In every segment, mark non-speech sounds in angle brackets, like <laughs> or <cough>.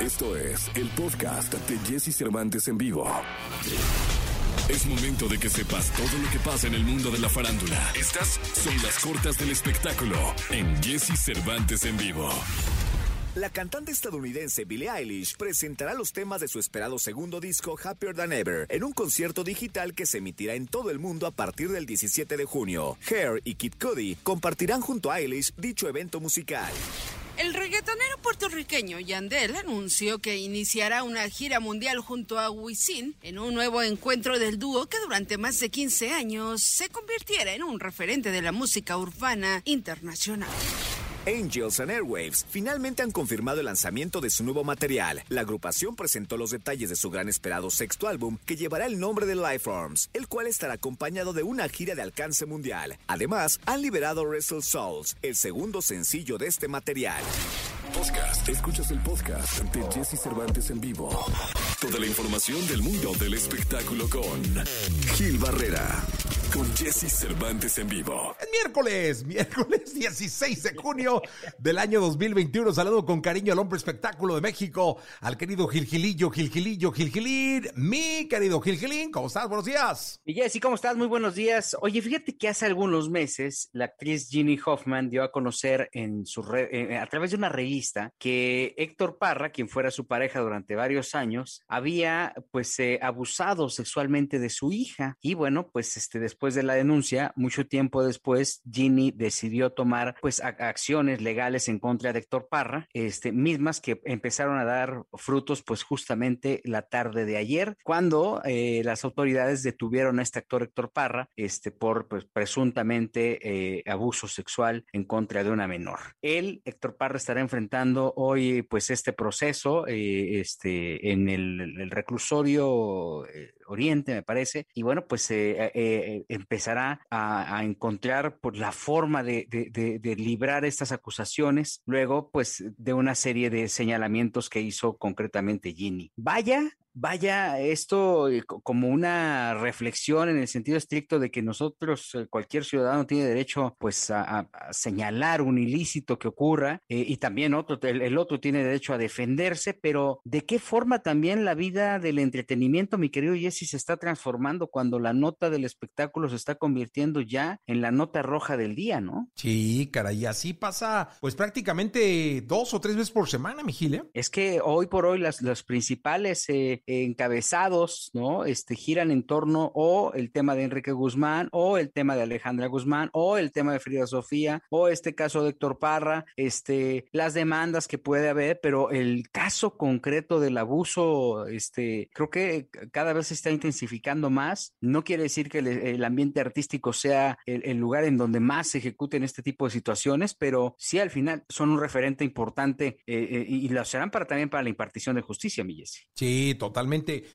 Esto es el podcast de Jesse Cervantes en vivo. Es momento de que sepas todo lo que pasa en el mundo de la farándula. Estas son las cortas del espectáculo en Jesse Cervantes en vivo. La cantante estadounidense Billie Eilish presentará los temas de su esperado segundo disco Happier Than Ever en un concierto digital que se emitirá en todo el mundo a partir del 17 de junio. Hair y Kid Cudi compartirán junto a Eilish dicho evento musical. El reggaetonero puertorriqueño Yandel anunció que iniciará una gira mundial junto a Wisin en un nuevo encuentro del dúo que durante más de 15 años se convirtiera en un referente de la música urbana internacional. Angels and Airwaves finalmente han confirmado el lanzamiento de su nuevo material. La agrupación presentó los detalles de su gran esperado sexto álbum que llevará el nombre de Lifeforms, el cual estará acompañado de una gira de alcance mundial. Además, han liberado Wrestle Souls, el segundo sencillo de este material. Podcast. Escuchas el podcast de Jesse Cervantes en vivo. Toda la información del mundo del espectáculo con Gil Barrera. Con Jesse Cervantes en vivo. Es miércoles, <laughs> miércoles 16 de junio del año 2021. Saludo con cariño al hombre espectáculo de México, al querido Gilgilillo, Gilgilillo, Gilgilín. Mi querido Gilgilín, ¿cómo estás? Buenos días. Y Jesse, ¿cómo estás? Muy buenos días. Oye, fíjate que hace algunos meses la actriz Ginny Hoffman dio a conocer en su re- eh, a través de una revista que Héctor Parra, quien fuera su pareja durante varios años, había pues eh, abusado sexualmente de su hija. Y bueno, pues este después de la denuncia, mucho tiempo después, Ginny decidió tomar pues acciones legales en contra de Héctor Parra, este mismas que empezaron a dar frutos pues justamente la tarde de ayer, cuando eh, las autoridades detuvieron a este actor Héctor Parra este por pues presuntamente eh, abuso sexual en contra de una menor. Él, Héctor Parra, estará enfrentando hoy pues este proceso eh, este en el, reclusorio Oriente, me parece, y bueno, pues eh, eh, eh, empezará a, encontrar la forma de, de- de- de librar estas acusaciones, luego pues de una serie de señalamientos que hizo concretamente Ginny. Vaya, vaya esto eh, co- como una reflexión en el sentido estricto de que nosotros, eh, cualquier ciudadano tiene derecho pues a, señalar un ilícito que ocurra eh, y también otro, el, el otro tiene derecho a defenderse, pero ¿de qué forma también la vida del entretenimiento, mi querido Jesse, se está transformando cuando la nota del espectáculo se está convirtiendo ya en la nota roja del día, ¿no? Sí, caray, así pasa pues prácticamente dos o tres veces por semana, mi Gil, ¿eh? Es que hoy por hoy las, los principales eh, encabezados, ¿no? Este, giran en torno o el tema de Enrique Guzmán, o el tema de Alejandra Guzmán, o el tema de Frida Sofía, o este caso de Héctor Parra, este, las demandas que puede haber, pero el caso concreto del abuso, este, creo que cada vez se está intensificando más. No quiere decir que el, ambiente artístico sea el, lugar en donde más se ejecuten este tipo de situaciones, pero sí al final son un referente importante eh, eh, y lo serán para también para la impartición de justicia, mi. Sí, totalmente.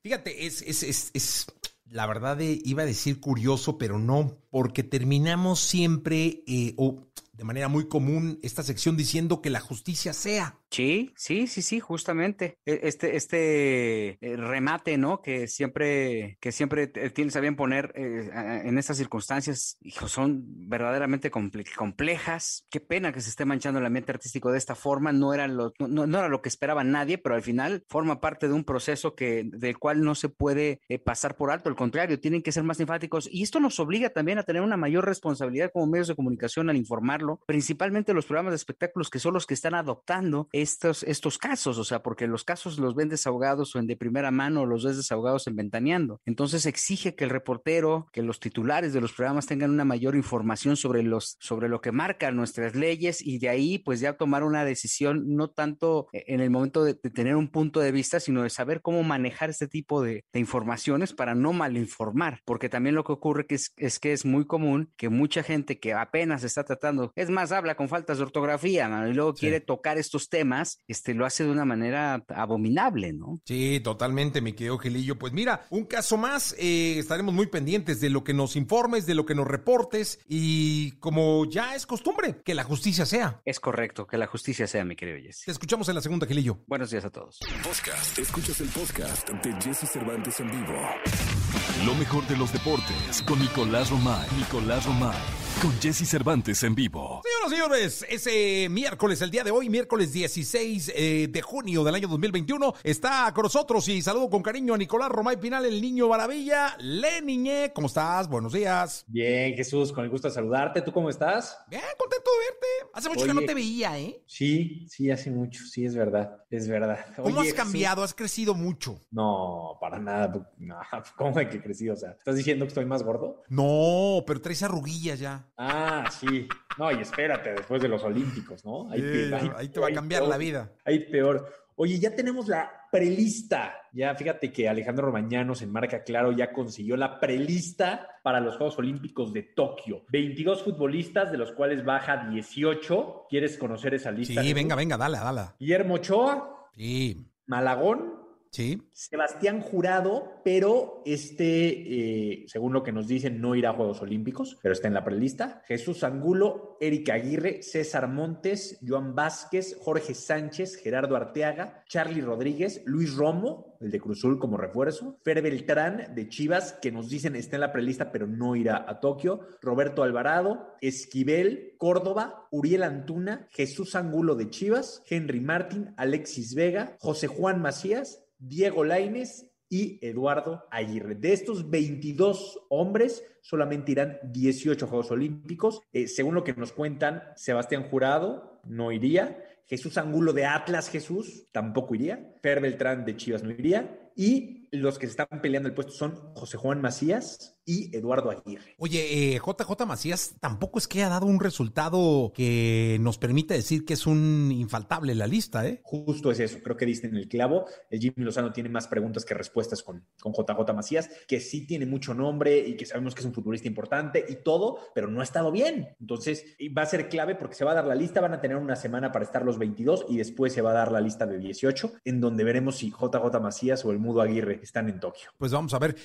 Fíjate, es, es, es, es la verdad de- iba a decir curioso, pero no, porque terminamos siempre, eh, o de manera muy común, esta sección diciendo que la justicia sea. Sí, sí, sí, sí, justamente. E- Este, este eh, remate, ¿no? Que siempre, que siempre tienes a bien poner eh, en estas circunstancias, hijo, son verdaderamente comple- complejas. Qué pena que se esté manchando el ambiente artístico de esta forma. No era lo, no- no era lo que esperaba nadie, pero al final forma parte de un proceso que, del cual no se puede eh, pasar por alto. Al contrario, tienen que ser más enfáticos. Y esto nos obliga también a tener una mayor responsabilidad como medios de comunicación al informarlo, principalmente los programas de espectáculos que son los que están adoptando estos, estos casos, o sea, porque los casos los ven desahogados o en de primera mano los ves desahogados en ventaneando. Entonces exige que el reportero, que los titulares de los programas tengan una mayor información sobre los, sobre lo que marcan nuestras leyes y de ahí pues ya tomar una decisión no tanto en el momento de, de tener un punto de vista, sino de saber cómo manejar este tipo de, de informaciones para no malinformar, porque también lo que ocurre que es, es que es muy común que mucha gente que apenas está tratando, es más, habla con faltas de ortografía, mano, y luego Sí. quiere tocar estos temas, este, lo hace de una manera abominable, ¿no? Sí, totalmente, mi querido Gilillo. Pues mira, un caso más, eh, estaremos muy pendientes de lo que nos informes, de lo que nos reportes y como ya es costumbre, que la justicia sea. Es correcto, que la justicia sea, mi querido Te Jesse. escuchamos en la segunda, Gilillo. Buenos días a todos. Podcast. Escuchas el podcast de Jesse Cervantes en vivo. Lo mejor de los deportes con Nicolás Romay. Nicolás Romay. Con Jesse Cervantes en vivo. Señoras y señores, ese miércoles, el día de hoy, miércoles 16 eh, de junio del año 2021, está con nosotros y saludo con cariño a Nicolás Romay Pinal, el niño maravilla. Leniñe, ¿cómo estás? Buenos días. Bien, Jesús, con el gusto de saludarte. ¿Tú cómo estás? Bien, contento de verte. Hace mucho que no te veía, ¿eh? Sí, sí, hace mucho, sí, es verdad, es verdad. ¿Cómo has cambiado? Has crecido mucho. No, para nada. No, <laughs> ¿Cómo que he crecido? O sea, ¿estás diciendo que estoy más gordo? No, pero traes arruguillas ya. Ah, sí. No, y espérate, después de los Olímpicos, ¿no? Ahí, te va a cambiar la vida. Ahí peor. Oye, ya tenemos la prelista. Ya fíjate que Alejandro Romañanos en Marca Claro ya consiguió la prelista para los Juegos Olímpicos de Tokio. 22 futbolistas, de los cuales baja 18. ¿Quieres conocer esa lista? Sí, venga, venga, dale, dale. Guillermo Ochoa. Sí. Malagón. Sebastián Jurado, pero este, eh, según lo que nos dicen, no irá a Juegos Olímpicos, pero está en la prelista. Jesús Angulo, Erika Aguirre, César Montes, Joan Vázquez, Jorge Sánchez, Gerardo Arteaga, Charlie Rodríguez, Luis Romo, el de Cruzul como refuerzo, Fer Beltrán de Chivas, que nos dicen está en la prelista, pero no irá a Tokio, Roberto Alvarado, Esquivel, Córdoba, Uriel Antuna, Jesús Angulo de Chivas, Henry Martín, Alexis Vega, José Juan Macías, Diego Laines y Eduardo Aguirre. De estos 22 hombres, solamente irán 18 Juegos Olímpicos. Eh, según lo que nos cuentan, Sebastián Jurado no iría. Jesús Angulo de Atlas Jesús tampoco iría. Fer Beltrán de Chivas no iría. Y los que se están peleando el puesto son José Juan Macías, y Eduardo Aguirre. Oye, JJ eh, Macías tampoco es que haya dado un resultado que nos permita decir que es un infaltable en la lista, ¿eh? Justo es eso, creo que diste en el clavo. El Jimmy Lozano tiene más preguntas que respuestas con, con JJ Macías, que sí tiene mucho nombre y que sabemos que es un futbolista importante y todo, pero no ha estado bien. Entonces, va a ser clave porque se va a dar la lista, van a tener una semana para estar los 22 y después se va a dar la lista de 18, en donde veremos si JJ Macías o el Mudo Aguirre están en Tokio. Pues vamos a ver.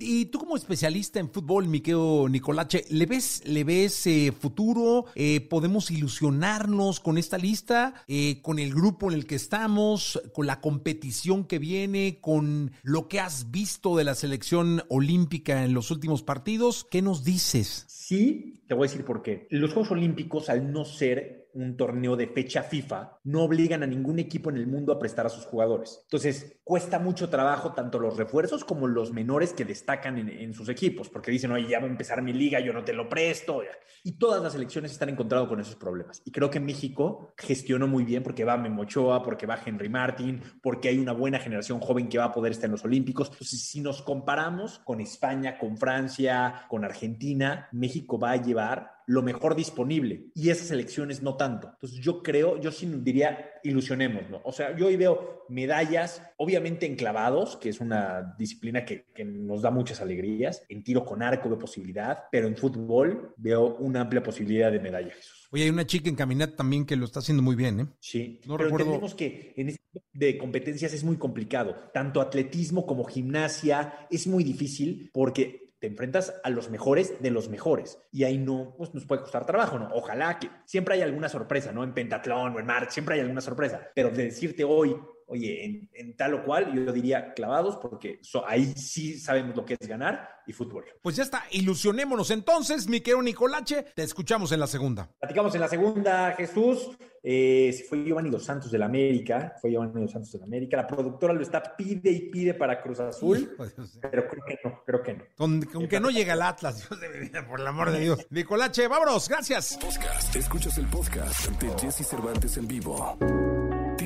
Y tú como especialista, en fútbol, Miqueo Nicolache, ¿le ves, le ves eh, futuro? Eh, ¿Podemos ilusionarnos con esta lista, eh, con el grupo en el que estamos, con la competición que viene, con lo que has visto de la selección olímpica en los últimos partidos? ¿Qué nos dices? Sí, te voy a decir por qué. Los Juegos Olímpicos, al no ser un torneo de fecha FIFA, no obligan a ningún equipo en el mundo a prestar a sus jugadores. Entonces, cuesta mucho trabajo tanto los refuerzos como los menores que destacan en, sus equipos, porque dicen, oye, ya va a empezar mi liga, yo no te lo presto. Y todas las elecciones están encontrando con esos problemas. Y creo que México gestionó muy bien porque va Memochoa, porque va Henry Martin, porque hay una buena generación joven que va a poder estar en los Olímpicos. Entonces, si nos comparamos con España, con Francia, con Argentina, México va a llevar lo mejor disponible y esas elecciones no tanto. Entonces yo creo, yo sí diría, ilusionemos, ¿no? O sea, yo hoy veo medallas, obviamente en clavados, que es una disciplina que, que nos da muchas alegrías, en tiro con arco de posibilidad, pero en fútbol veo una amplia posibilidad de medallas. Oye, hay una chica en caminata también que lo está haciendo muy bien, ¿eh? Sí, no pero entendemos que en este tipo de competencias es muy complicado. Tanto atletismo como gimnasia es muy difícil porque te enfrentas a los mejores de los mejores. Y ahí no, pues nos puede costar trabajo, ¿no? Ojalá que siempre hay alguna sorpresa, ¿no? En pentatlón o en mar, siempre hay alguna sorpresa. Pero de decirte hoy, oye, en, tal o cual, yo diría clavados, porque ahí sí sabemos lo que es ganar y fútbol. Pues ya está, ilusionémonos entonces, mi querido Nicolache, te escuchamos en la segunda. Platicamos en la segunda, Jesús. Eh, fue Giovanni Dos Santos de la América, fue Giovanni Dos Santos de la América. La productora lo está pide y pide para Cruz Azul, pero creo que no, creo que no. Con, que no llega el Atlas, <laughs> Dios de mi vida, por el amor de Dios. Nicolache, vámonos, gracias. Podcast, escuchas el podcast de Jesse Cervantes en vivo.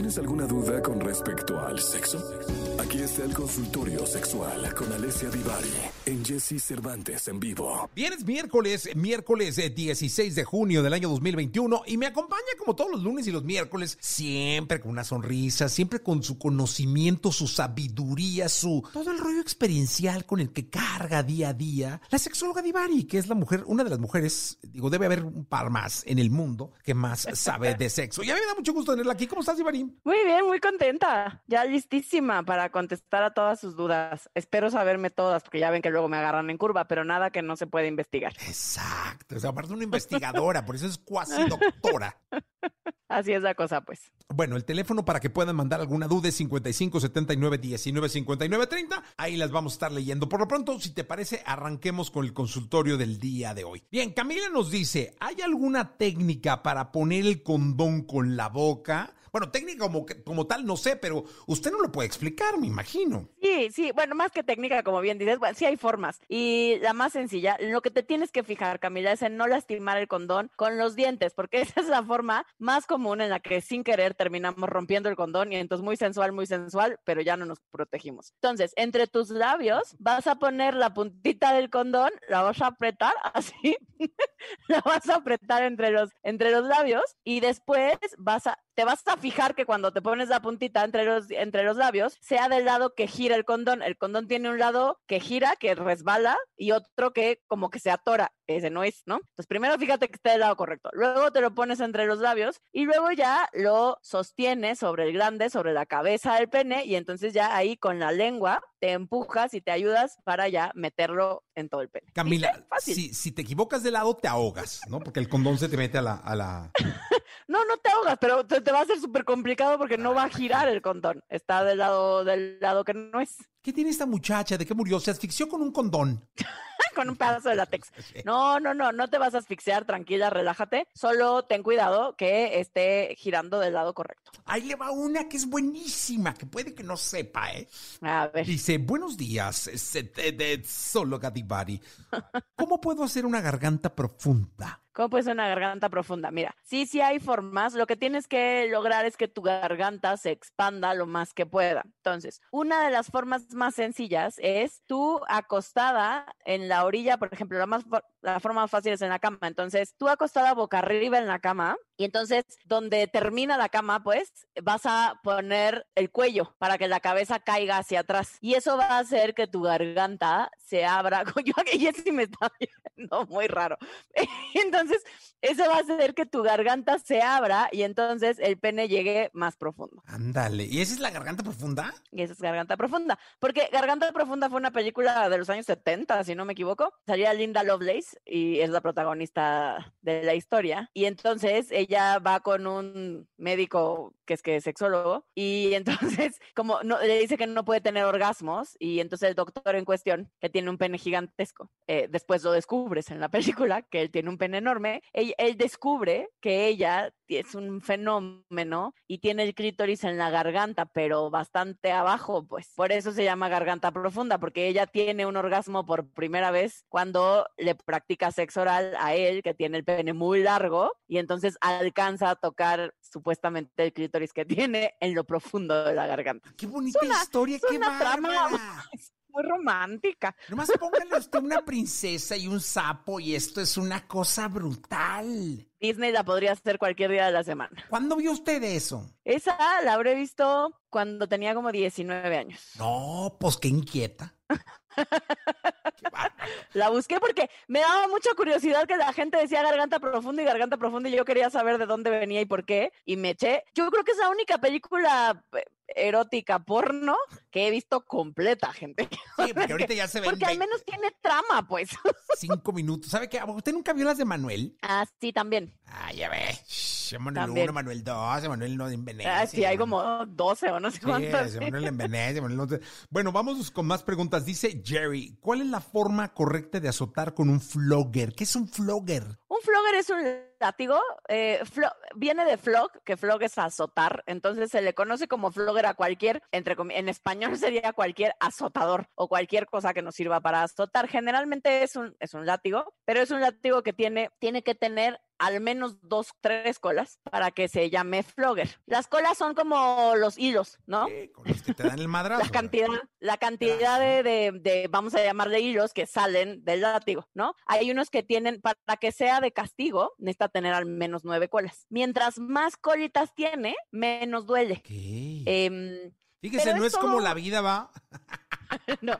¿Tienes alguna duda con respecto al sexo? Aquí está el consultorio sexual con Alessia Divari en Jesse Cervantes en vivo. Vienes miércoles, miércoles 16 eh, de junio del año 2021 y me acompaña como todos los lunes y los miércoles, siempre con una sonrisa, siempre con su conocimiento, su sabiduría, su todo el rollo experiencial con el que carga día a día, la sexóloga Divari, que es la mujer, una de las mujeres, digo, debe haber un par más en el mundo que más sabe de sexo. Y a mí me da mucho gusto tenerla aquí. ¿Cómo estás, Divari? Muy bien, muy contenta. Ya listísima para contestar a todas sus dudas. Espero saberme todas, porque ya ven que luego me agarran en curva, pero nada que no se puede investigar. Exacto. O sea, aparte una investigadora, por eso es cuasi doctora. <laughs> Así es la cosa, pues. Bueno, el teléfono para que puedan mandar alguna duda es 55 79 19 59 30. Ahí las vamos a estar leyendo. Por lo pronto, si te parece, arranquemos con el consultorio del día de hoy. Bien, Camila nos dice: ¿hay alguna técnica para poner el condón con la boca? Bueno, técnica como, como tal no sé, pero usted no lo puede explicar, me imagino. Sí, sí, bueno, más que técnica, como bien dices, bueno, sí hay formas. Y la más sencilla, lo que te tienes que fijar, Camila, es en no lastimar el condón con los dientes, porque <laughs> esa es la forma más común en la que sin querer terminamos rompiendo el condón y entonces muy sensual, muy sensual, pero ya no nos protegimos. Entonces, entre tus labios vas a poner la puntita del condón, la vas a apretar <laughs> así, la vas a apretar entre los, entre los labios y después vas a, te vas a fijar que cuando te pones la puntita entre los, entre los labios, sea del lado que gira el condón. El condón tiene un lado que gira, que resbala, y otro que como que se atora. Ese no es, ¿no? Entonces, primero fíjate que esté del lado correcto. Luego te lo pones entre los labios y luego ya lo sostienes sobre el grande, sobre la cabeza del pene, y entonces ya ahí con la lengua te empujas y te ayudas para ya meterlo en todo el pene. Camila, si, si, te equivocas de lado, te ahogas, ¿no? Porque el condón se te mete a la... A la... no, no te ahogas, pero te, te va a ser súper complicado porque no va a girar el condón. Está del lado, del lado que no es. <laughs> ¿Qué tiene esta muchacha? ¿De qué murió? Se asfixió con un condón. con un pedazo de látex. <laughs> No, no, no, no te vas a asfixiar, tranquila, relájate. Solo ten cuidado que esté girando del lado correcto. Ahí le va una que es buenísima, que puede que no sepa, ¿eh? A ver. Dice, buenos días, solo Gadibari. ¿Cómo puedo hacer una garganta profunda? ¿Cómo puede una garganta profunda? Mira, sí, sí hay formas. Lo que tienes que lograr es que tu garganta se expanda lo más que pueda. Entonces, una de las formas más sencillas es tú acostada en la orilla, por ejemplo, la, más, la forma más fácil es en la cama. Entonces, tú acostada boca arriba en la cama y entonces donde termina la cama, pues vas a poner el cuello para que la cabeza caiga hacia atrás. Y eso va a hacer que tu garganta se abra. <laughs> Yo aquí sí me está viendo muy raro. <laughs> Entonces, eso va a hacer que tu garganta se abra y entonces el pene llegue más profundo. Ándale. ¿Y esa es la garganta profunda? Y esa es garganta profunda. Porque Garganta Profunda fue una película de los años 70, si no me equivoco. Salía Linda Lovelace y es la protagonista de la historia. Y entonces ella va con un médico que es que es sexólogo y entonces <laughs> como no, le dice que no puede tener orgasmos y entonces el doctor en cuestión que tiene un pene gigantesco, eh, después lo descubres en la <laughs> película que él tiene un pene enorme, él, él descubre que ella es un fenómeno y tiene el clítoris en la garganta, pero bastante abajo, pues. Por eso se llama garganta profunda, porque ella tiene un orgasmo por primera vez cuando le practica sexo oral a él, que tiene el pene muy largo, y entonces alcanza a tocar supuestamente el clítoris que tiene en lo profundo de la garganta. Qué bonita historia, qué una trama <laughs> muy romántica. Nomás póngale usted una princesa y un sapo y esto es una cosa brutal. Disney la podría hacer cualquier día de la semana. ¿Cuándo vio usted eso? Esa la habré visto cuando tenía como 19 años. No, pues qué inquieta. La busqué porque me daba mucha curiosidad que la gente decía garganta profunda y garganta profunda y yo quería saber de dónde venía y por qué. Y me eché. Yo creo que es la única película eh, erótica porno que he visto completa, gente. Sí, porque ahorita ya se <laughs> ve. Porque al menos tiene trama, pues. <laughs> Cinco minutos. ¿Sabe qué? ¿Usted nunca vio las de Manuel? Ah, sí, también. Ah, ya ve. Manuel 1, Manuel 2, Manuel no en Venecia. Ah, sí, hay como 12 o no sé cuántos. Sí, Manuel <laughs> en Venecia, Manuel Bueno, vamos con más preguntas. Dice Jerry, ¿cuál es la forma correcta de azotar con un flogger? ¿Qué es un flogger? Un flogger es un látigo, eh, viene de flog, que flog es azotar, entonces se le conoce como flogger a cualquier, entre en español <laughs> sería cualquier azotador o cualquier cosa que nos sirva para azotar. Generalmente es un, es un látigo, pero es un látigo que tiene, tiene que tener al menos dos, tres colas para que se llame flogger. Las colas son como los hilos, ¿no? Sí, con los que te dan el madrazo. la cantidad, la cantidad de, de, de, vamos a llamarle hilos que salen del látigo, ¿no? Hay unos que tienen, para que sea de castigo, necesita tener al menos nueve colas. Mientras más colitas tiene, menos duele. Em, Fíjese, no es como la vida va. <laughs> no,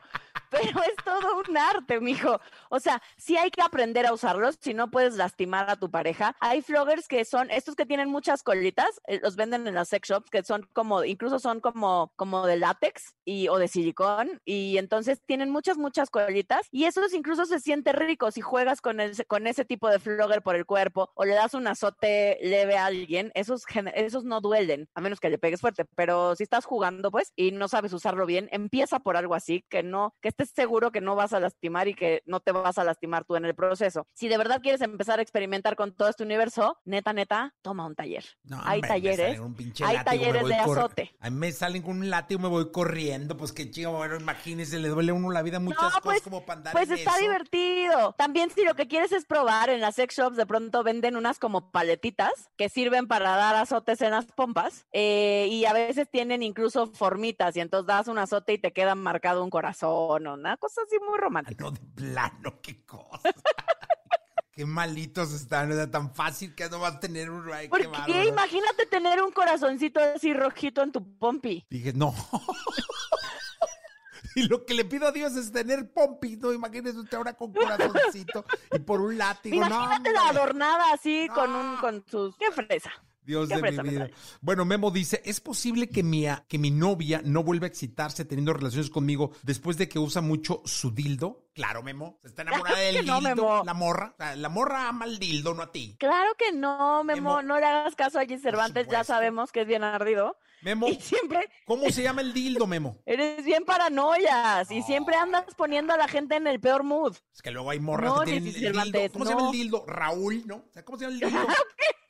pero es todo un arte, mijo. O sea, sí hay que aprender a usarlos, si no puedes lastimar a tu pareja. Hay floggers que son, estos que tienen muchas colitas, eh, los venden en las sex shops, que son como, incluso son como, como de látex y, o de silicón, y entonces tienen muchas, muchas colitas, y esos incluso se siente rico si juegas con, el, con ese tipo de flogger por el cuerpo o le das un azote leve a alguien, esos, esos no duelen, a menos que le pegues fuerte, pero si estás jugando, pues, y no sabes usarlo bien, empieza por algo así, que no, que estés seguro que no vas a lastimar y que no te vas a lastimar tú en el proceso. Si de verdad quieres empezar a experimentar con todo este universo, neta, neta, toma un taller. hay talleres, hay talleres de azote. A mí me salen con un látigo, me voy corriendo, pues qué chido, bueno, imagínese, le duele a uno la vida muchas cosas pues, como para Pues está divertido. También si lo que quieres es probar, en las sex shops de pronto venden unas como paletitas que sirven para dar azotes en las pompas eh, y a veces tienen incluso formitas y entonces das un azote y te queda marcado un corazón una cosa así muy romántica. No, de plano, qué cosa. <laughs> Qué malitos están, o sea, tan fácil que no vas a tener un... Ay, ¿Por qué? Imagínate tener un corazoncito así rojito en tu pompi. Dije, no. <laughs> y lo que le pido a Dios es tener pompi, no imagínese usted ahora con corazoncito y por un látigo, Imagínate la adornada así con un con sus qué fresa. Dios de mi vida. Bueno, Memo dice, ¿es posible que mi, que mi novia no vuelva a excitarse teniendo relaciones conmigo después de que usa mucho su dildo? Claro, Memo. Se está enamorada del dildo, la morra. la morra ama el dildo, no a ti. Claro que no, Memo. No le hagas caso a G. Cervantes, ya sabemos que es bien ardido. Memo, y siempre... ¿cómo se llama el dildo, Memo? <laughs> Eres bien paranoias y siempre andas poniendo a la gente en el peor mood. Es que luego hay morras que tienen el dildo. ¿Cómo se llama el dildo? Raúl, ¿no? O sea, ¿cómo se llama el <laughs> dildo?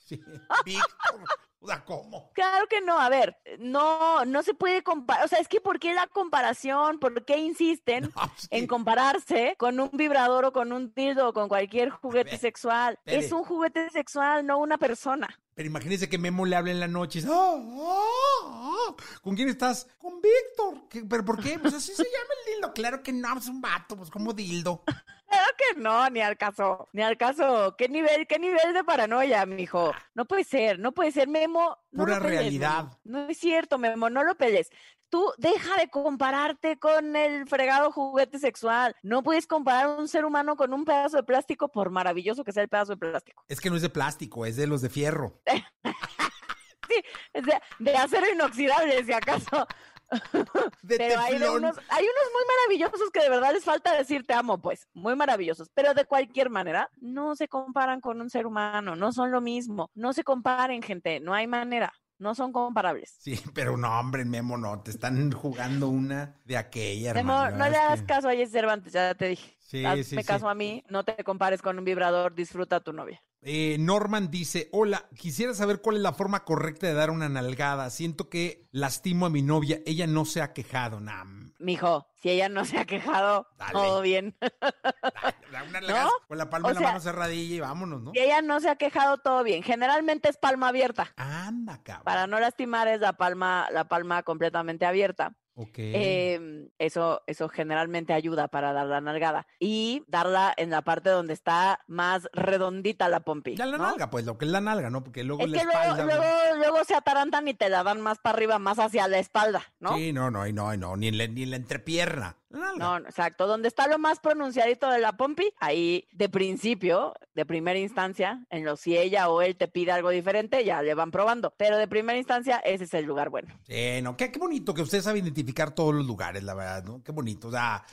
Sí, <laughs> Víctor. O sea, ¿cómo? Claro que no. A ver, no, no se puede comparar. O sea, es que ¿por qué la comparación? ¿Por qué insisten <laughs> en compararse con un vibrador o con un dildo o con cualquier juguete sexual? Es un juguete sexual, no una persona. Pero imagínese que Memo le hable en la noche y dice, oh, ¿con quién estás? Con Víctor. ¿Pero por qué? Pues así se llama el dildo. Claro que no, es un vato, pues como dildo. Claro que no, ni al caso, ni al caso. ¿Qué nivel, qué nivel de paranoia, mijo? No puede ser, no puede ser, Memo. No Pura realidad. No es cierto, Memo, no lo peles. Tú deja de compararte con el fregado juguete sexual. No puedes comparar un ser humano con un pedazo de plástico, por maravilloso que sea el pedazo de plástico. Es que no es de plástico, es de los de fierro. <laughs> sí, es de, de acero inoxidable, si acaso. <laughs> pero hay, unos, hay unos muy maravillosos que de verdad les falta decir te amo, pues, muy maravillosos. Pero de cualquier manera, no se comparan con un ser humano, no son lo mismo. No se comparen, gente, no hay manera. No son comparables. Sí, pero no, hombre, Memo, no, te están jugando una de aquella, Memo, no le hagas caso a Cervantes, ya te dije. Sí, Hazme caso a mí, no te compares con un vibrador, disfruta a tu novia. Eh, Norman dice, hola, quisiera saber cuál es la forma correcta de dar una nalgada. Siento que lastimo a mi novia, ella no se ha quejado, nam. Mijo, si ella no se ha quejado, todo bien. <laughs> una nalgada con la palma de la mano cerradilla y vámonos, ¿no? Si ella no se ha quejado, todo bien. Generalmente es palma abierta. Anda, cabrón. Para no lastimar es la palma, la palma completamente abierta. Okay. Em, eso, eso generalmente ayuda para dar la nalgada. Y darla en la parte donde está más redondita la pompi. Ya la nalga, pues lo que es la nalga, ¿no? Porque luego es que luego, luego, se atarantan y te la dan más para arriba, más hacia la espalda, ¿no? Sí, no, no, no, no, ni en la, ni en la entrepierna. No, exacto. Donde está lo más pronunciadito de la pompi, ahí de principio, de primera instancia, en lo si ella o él te pide algo diferente, ya le van probando. Pero de primera instancia, ese es el lugar bueno. Sí, no, qué, qué bonito que usted sabe identificar todos los lugares, la verdad, ¿no? Qué bonito. O sea,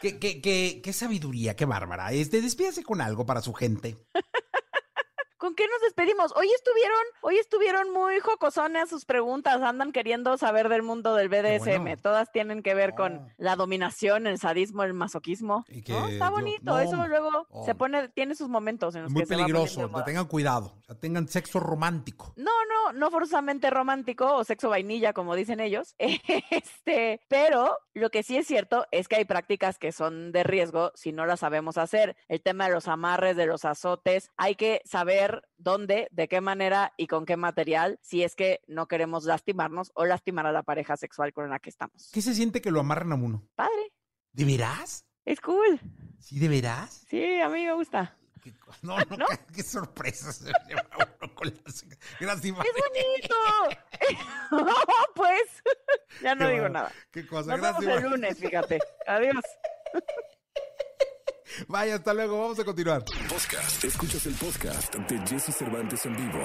qué, qué, qué, qué sabiduría, qué bárbara. Este, despídase con algo para su gente. <laughs> ¿Con qué nos despedimos? Hoy estuvieron, hoy estuvieron muy jocosones sus preguntas, andan queriendo saber del mundo del BDSM. Todas tienen que ver con la dominación, el sadismo, el masoquismo. Está bonito, eso luego se pone, tiene sus momentos en los muy que peligroso, tengan cuidado, o sea, tengan sexo romántico. No, no, no forzosamente romántico o sexo vainilla, como dicen ellos. <laughs> Este, pero lo que sí es cierto es que hay prácticas que son de riesgo si no las sabemos hacer. El tema de los amarres, de los azotes, hay que saber dónde, de qué manera y con qué material, si es que no queremos lastimarnos o lastimar a la pareja sexual con la que estamos. ¿Qué se siente que lo amarran a uno? Padre. ¿De veras? Es cool. ¿Sí, de veras? Sí, a mí me gusta. no, no, <laughs> Qué, sorpresa se lleva uno con las... Gracias. ¡Es bonito! <laughs> pues, <laughs> ya no digo nada. Qué cosa, Nos Vemos el lunes, fíjate. Adiós. Vaya, hasta luego, vamos a continuar. Podcast. Escuchas el podcast de Jesse Cervantes en vivo.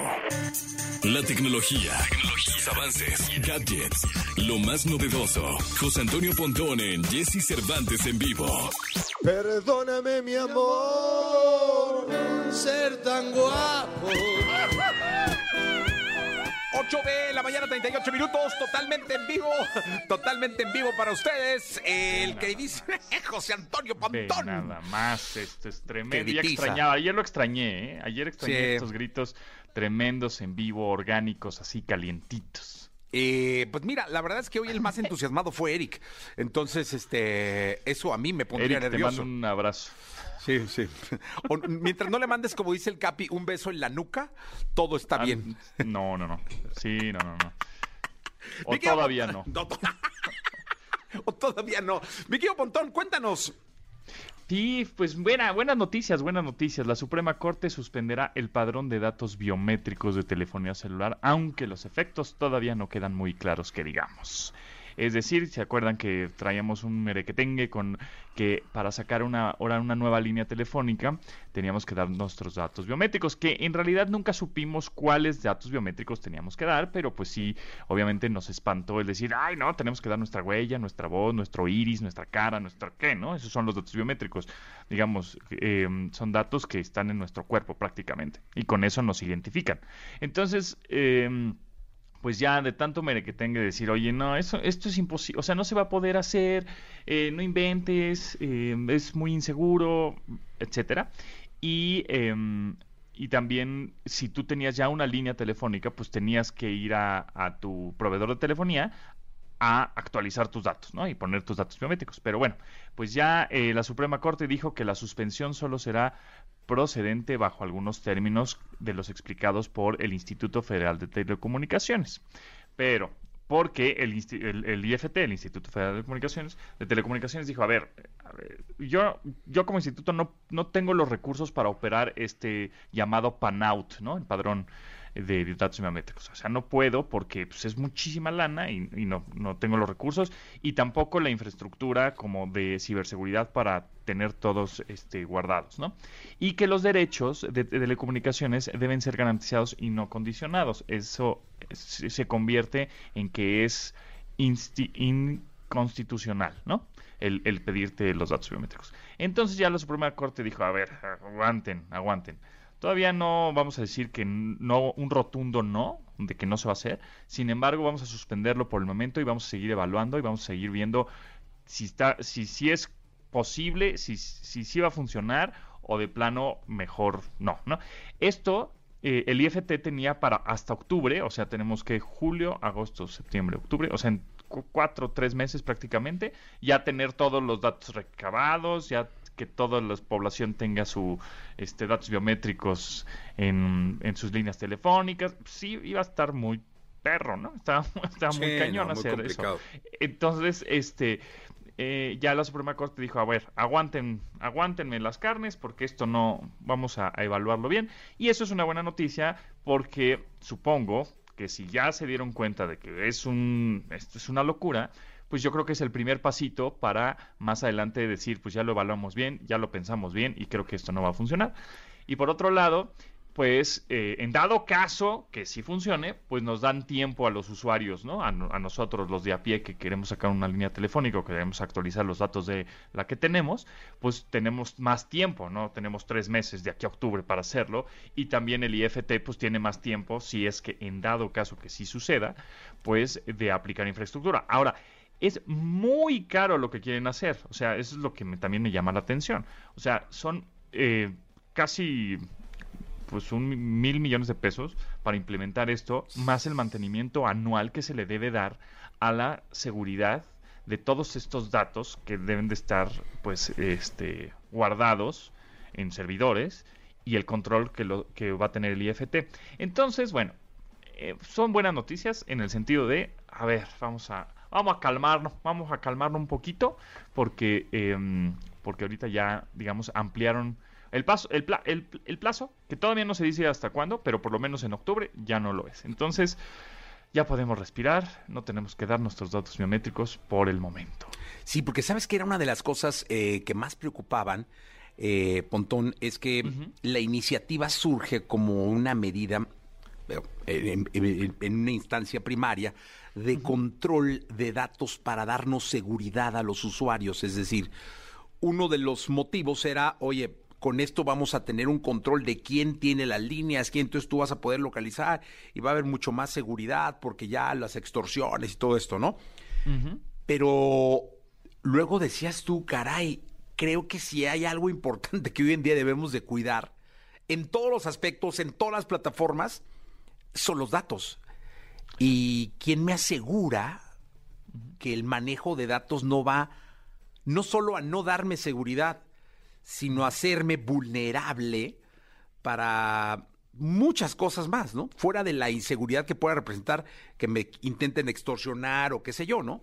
La tecnología, tecnologías, avances, gadgets, lo más novedoso. José Antonio Pontón en Jesse Cervantes en vivo. Perdóname, mi amor, ser tan guapo. 8 de la mañana, 38 minutos, totalmente en vivo, <laughs> totalmente en vivo para ustedes. El que dice <laughs> José Antonio Ve Pontón. nada más, esto es tremendo. Ya extrañaba, ayer lo extrañé, ¿eh? Ayer extrañé Sí. estos gritos tremendos en vivo, orgánicos, así calientitos. Eh, pues mira, la verdad es que hoy el más entusiasmado fue Eric. Entonces, este, eso a mí me pondría Eric, te nervioso. mando un abrazo. Sí, sí. <laughs> O, mientras no le mandes, como dice el Capi, un beso en la nuca, todo está Ah, bien. No, no, no. Sí, no, no, no. O todavía no. To- <laughs> o todavía no. Mi querido Pontón, cuéntanos. Sí, pues buena, buenas noticias, buenas noticias. La Suprema Corte suspenderá el padrón de datos biométricos de telefonía celular, aunque los efectos todavía no quedan muy claros que digamos. Es decir, ¿se acuerdan que traíamos un merequetengue con que para sacar una, ahora una nueva línea telefónica teníamos que dar nuestros datos biométricos, que en realidad nunca supimos cuáles datos biométricos teníamos que dar, pero pues sí, obviamente nos espantó el decir, ay no, tenemos que dar nuestra huella, nuestra voz, nuestro iris, nuestra cara, nuestra qué, ¿no? Esos son los datos biométricos. Digamos, eh, son datos que están en nuestro cuerpo prácticamente, y con eso nos identifican. Entonces, eh, pues ya de tanto mere que tenga que decir, oye, no, eso, esto es imposible, o sea, no se va a poder hacer, eh, no inventes, eh, es muy inseguro, etcétera. Y, em, y también, si tú tenías ya una línea telefónica, pues tenías que ir a, a tu proveedor de telefonía a actualizar tus datos, ¿no? Y poner tus datos biométricos. Pero bueno, pues ya eh, la Suprema Corte dijo que la suspensión solo será procedente bajo algunos términos de los explicados por el Instituto Federal de Telecomunicaciones. Pero, porque el, el- el IFT, el Instituto Federal de Comunicaciones, de Telecomunicaciones, dijo, a ver, a ver, yo, yo como instituto no, no tengo los recursos para operar este llamado PANOUT, ¿no? El padrón de, datos biométricos. O sea, no puedo porque pues, es muchísima lana y, no, no tengo los recursos y tampoco la infraestructura como de ciberseguridad para tener todos este, guardados, ¿no? Y que los derechos de, de telecomunicaciones deben ser garantizados y no condicionados. Eso se convierte en que es inconstitucional, ¿no? El, el pedirte los datos biométricos. Entonces ya la Suprema Corte dijo, a ver, aguanten, aguanten. Todavía no vamos a decir que no, un rotundo no, de que no se va a hacer. Sin embargo, vamos a suspenderlo por el momento y vamos a seguir evaluando y vamos a seguir viendo si está, si, si es posible, si, si, si va a funcionar o de plano mejor no, ¿no? Esto eh, el IFT tenía para hasta octubre, o sea, tenemos que julio, agosto, septiembre, octubre, o sea, en cu- cuatro, tres meses prácticamente, ya tener todos los datos recabados, ya que toda la población tenga su este, datos biométricos en, en sus líneas telefónicas. Sí, iba a estar muy perro, ¿no? Estaba, <laughs> estaba muy cañón no, muy hacer complicado. eso. Entonces, este, eh, ya la Suprema Corte dijo, a ver, aguanten, aguántenme las carnes porque esto no, vamos a, a evaluarlo bien. Y eso es una buena noticia porque supongo que si ya se dieron cuenta de que es un, esto es una locura, pues yo creo que es el primer pasito para más adelante decir, pues ya lo evaluamos bien, ya lo pensamos bien y creo que esto no va a funcionar. Y por otro lado, pues eh, en dado caso que sí funcione, pues nos dan tiempo a los usuarios, ¿no? A, a nosotros, los de a pie que queremos sacar una línea telefónica o que queremos actualizar los datos de la que tenemos, pues tenemos más tiempo, ¿no? Tenemos tres meses de aquí a octubre para hacerlo y también el IFT pues tiene más tiempo si es que en dado caso que sí suceda, pues de aplicar infraestructura. Ahora, es muy caro lo que quieren hacer. O sea, eso es lo que también me llama la atención. O sea, son eh, casi pues un mil millones de pesos para implementar esto, más el mantenimiento anual que se le debe dar a la seguridad de todos estos datos que deben de estar pues este guardados en servidores y el control que lo que va a tener el IFT. Entonces, bueno, eh, son buenas noticias en el sentido de, a ver, vamos a, vamos a calmarnos, vamos a calmarnos un poquito, porque, em, porque ahorita ya, digamos, ampliaron el, paso, el, pla- el, el plazo, que todavía no se dice hasta cuándo, pero por lo menos en octubre ya no lo es. Entonces, ya podemos respirar, no tenemos que dar nuestros datos biométricos por el momento. Sí, porque sabes que era una de las cosas eh, que más preocupaban, eh, Pontón, es que la iniciativa surge como una medida, en, una instancia primaria, de control de datos para darnos seguridad a los usuarios. Es decir, uno de los motivos era, oye, con esto vamos a tener un control de quién tiene las líneas, quién entonces tú vas a poder localizar y va a haber mucho más seguridad porque ya las extorsiones y todo esto, ¿no? Pero luego decías tú, caray, creo que si hay algo importante que hoy en día debemos de cuidar en todos los aspectos, en todas las plataformas, son los datos. ¿Y quién me asegura que el manejo de datos no va no solo a no darme seguridad, sino hacerme vulnerable para muchas cosas más, ¿no? Fuera de la inseguridad que pueda representar que me intenten extorsionar o qué sé yo, ¿no?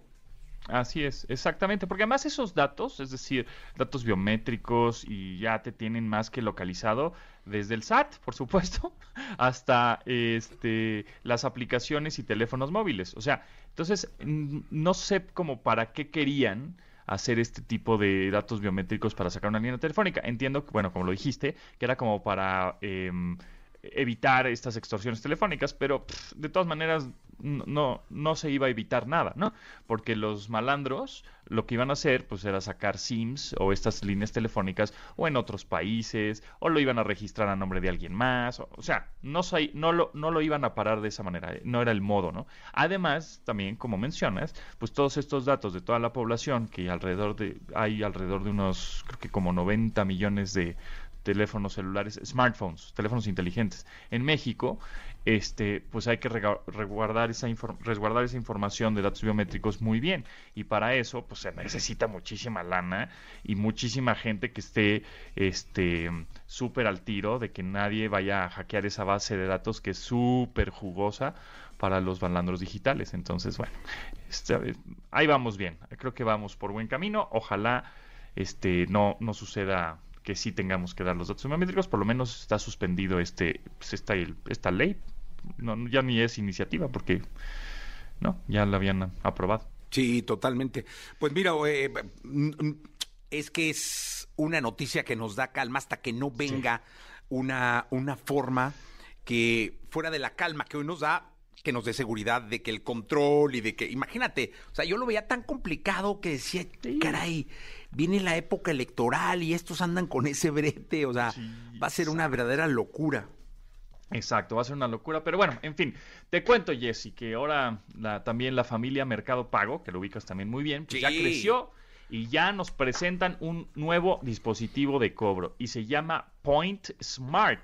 Así es, exactamente, porque además esos datos, es decir, datos biométricos y ya te tienen más que localizado desde el SAT, por supuesto, <laughs> hasta este las aplicaciones y teléfonos móviles. O sea, entonces no sé cómo para qué querían hacer este tipo de datos biométricos para sacar una línea telefónica. Entiendo bueno, como lo dijiste, que era como para em, evitar estas extorsiones telefónicas, pero de todas maneras no, no se iba a evitar nada, ¿no? Porque los malandros lo que iban a hacer pues era sacar SIMs o estas líneas telefónicas o en otros países o lo iban a registrar a nombre de alguien más, o, sea, no, no, lo, no lo iban a parar de esa manera, no era el modo, ¿no? Además, también como mencionas, pues todos estos datos de toda la población, que alrededor de, hay alrededor de unos, creo que como 90 millones de teléfonos celulares, smartphones, teléfonos inteligentes en México, este, pues hay que resguardar esa, información de datos biométricos muy bien. Y para eso, pues se necesita muchísima lana y muchísima gente que esté este súper al tiro de que nadie vaya a hackear esa base de datos que es súper jugosa para los balandros digitales. Entonces, bueno, este, ahí vamos bien. Creo que vamos por buen camino. Ojalá este no, no suceda que sí tengamos que dar los datos biométricos, por lo menos está suspendido este, pues esta, esta ley, no, ya ni es iniciativa porque no, ya la habían aprobado. Sí, totalmente. Pues mira, eh, es que es una noticia que nos da calma hasta que no venga una, una forma que fuera de la calma que hoy nos da, que nos dé seguridad de que el control y de que, imagínate, o sea, yo lo veía tan complicado que decía, caray, viene la época electoral y estos andan con ese brete, o sea, va a ser una verdadera locura. Exacto, va a ser una locura, pero bueno, en fin, te cuento, Jesse, que ahora también la familia Mercado Pago, que lo ubicas también muy bien, pues ya creció y ya nos presentan un nuevo dispositivo de cobro y se llama Point Smart.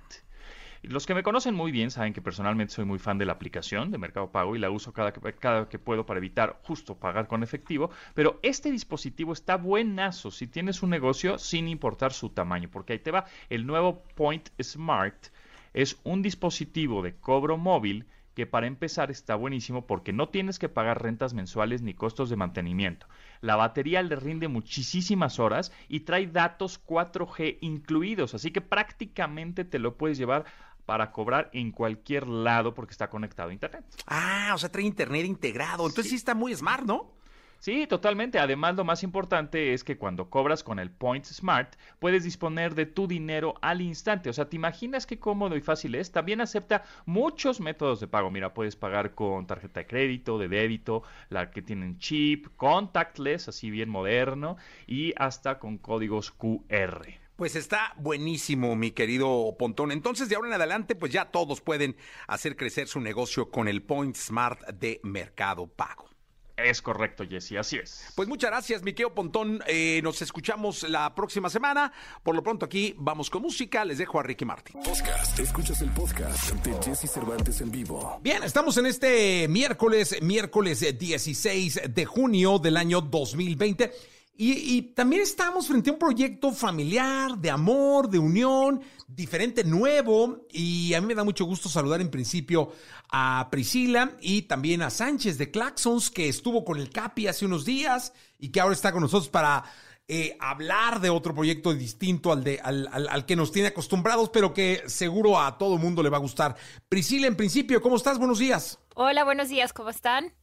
Los que me conocen muy bien saben que personalmente soy muy fan de la aplicación de Mercado Pago y la uso cada, cada que puedo para evitar justo pagar con efectivo, pero este dispositivo está buenazo si tienes un negocio sin importar su tamaño, porque ahí te va el nuevo Point Smart. Es un dispositivo de cobro móvil que para empezar está buenísimo porque no tienes que pagar rentas mensuales ni costos de mantenimiento. La batería le rinde muchísimas horas y trae datos 4G incluidos, así que prácticamente te lo puedes llevar para cobrar en cualquier lado porque está conectado a Internet. Ah, o sea, trae Internet integrado. Entonces sí, está muy smart, ¿no? Sí, totalmente. Además, lo más importante es que cuando cobras con el Point Smart, puedes disponer de tu dinero al instante. O sea, ¿te imaginas qué cómodo y fácil es? También acepta muchos métodos de pago. Mira, puedes pagar con tarjeta de crédito, de débito, la que tienen chip, contactless, así bien moderno, y hasta con códigos QR. Pues está buenísimo, mi querido Pontón. Entonces, de ahora en adelante, pues ya todos pueden hacer crecer su negocio con el Point Smart de Mercado Pago. Es correcto, Jesse, así es. Pues muchas gracias, Miqueo Pontón. Eh, nos escuchamos la próxima semana. Por lo pronto aquí vamos con música. Les dejo a Ricky Martin. Podcast. Escuchas el podcast de Jesse Cervantes en vivo. Bien, estamos en este miércoles, miércoles 16 de junio del año 2020. Y, también estamos frente a un proyecto familiar, de amor, de unión, diferente, nuevo. Y a mí me da mucho gusto saludar en principio a Priscila y también a Sánchez de Claxons, que estuvo con el Capi hace unos días y que ahora está con nosotros para eh, hablar de otro proyecto distinto al, de, al, al, que nos tiene acostumbrados, pero que seguro a todo mundo le va a gustar. Priscila, en principio, ¿cómo estás? Buenos días. Hola, buenos días, ¿cómo están?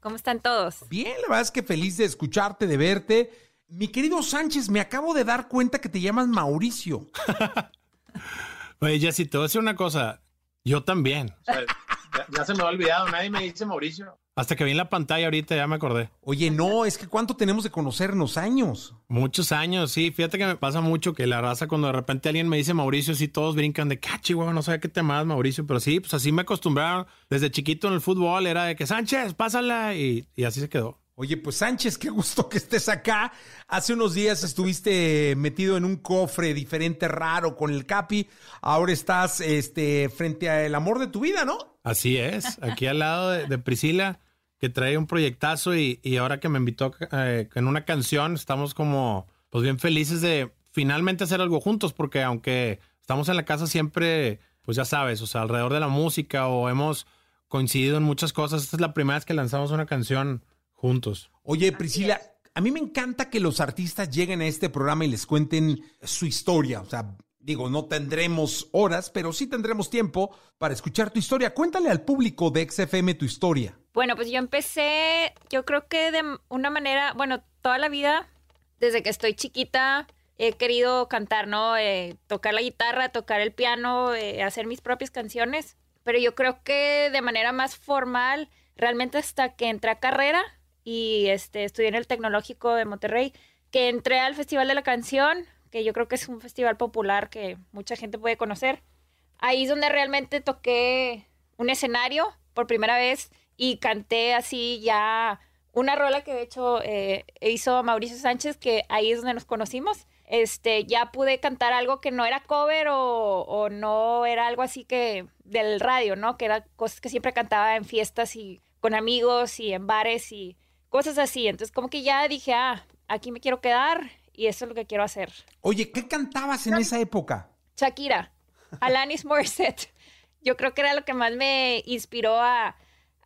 ¿Cómo están todos? Bien, la verdad es que feliz de escucharte, de verte. Mi querido Sánchez, me acabo de dar cuenta que te llamas Mauricio. <laughs> Oye, Jessy, te voy a decir una cosa. Yo también. ya, se me ha olvidado, nadie me dice Mauricio. Hasta que vi en la pantalla ahorita ya me acordé. Oye, no, es que ¿cuánto tenemos de conocernos? ¿Años? Muchos años, sí. Fíjate que me pasa mucho que la raza cuando de repente alguien me dice Mauricio, sí todos brincan de cachi, ah, no sabía qué te llamabas Mauricio, pero sí, pues así me acostumbraron. Desde chiquito en el fútbol era de que Sánchez, pásala y, y así se quedó. Oye, pues Sánchez, qué gusto que estés acá. Hace unos días estuviste metido en un cofre diferente, raro, con el Capi. Ahora estás este, frente al amor de tu vida, ¿no? Así es, aquí al lado de Priscila que trae un proyectazo y, ahora que me invitó eh, en una canción, estamos como pues bien felices de finalmente hacer algo juntos, porque aunque estamos en la casa siempre, pues ya sabes, o sea, alrededor de la música o hemos coincidido en muchas cosas, esta es la primera vez que lanzamos una canción juntos. Oye, Priscila, a mí me encanta que los artistas lleguen a este programa y les cuenten su historia, o sea, Digo, no tendremos horas, pero sí tendremos tiempo para escuchar tu historia. Cuéntale al público de XFM tu historia. Bueno, pues yo empecé, yo creo que de una manera, bueno, toda la vida, desde que estoy chiquita, he querido cantar, ¿no? Eh, tocar la guitarra, tocar el piano, eh, hacer mis propias canciones. Pero yo creo que de manera más formal, realmente hasta que entré a carrera y este, estudié en el Tecnológico de Monterrey, que entré al Festival de la Canción, que yo creo que es un festival popular que mucha gente puede conocer. Ahí es donde realmente toqué un escenario por primera vez y canté así ya una rola que de hecho eh, hizo Mauricio Sánchez, que ahí es donde nos conocimos. Este, ya pude cantar algo que no era cover o, o no era algo así que del radio, ¿no? Que era cosas que siempre cantaba en fiestas y con amigos y en bares y cosas así. Entonces como que ya dije, ah, aquí me quiero quedar y eso es lo que quiero hacer. Oye, ¿qué cantabas en esa época? Shakira, Alanis Morissette. <laughs> Yo creo que era lo que más me inspiró a,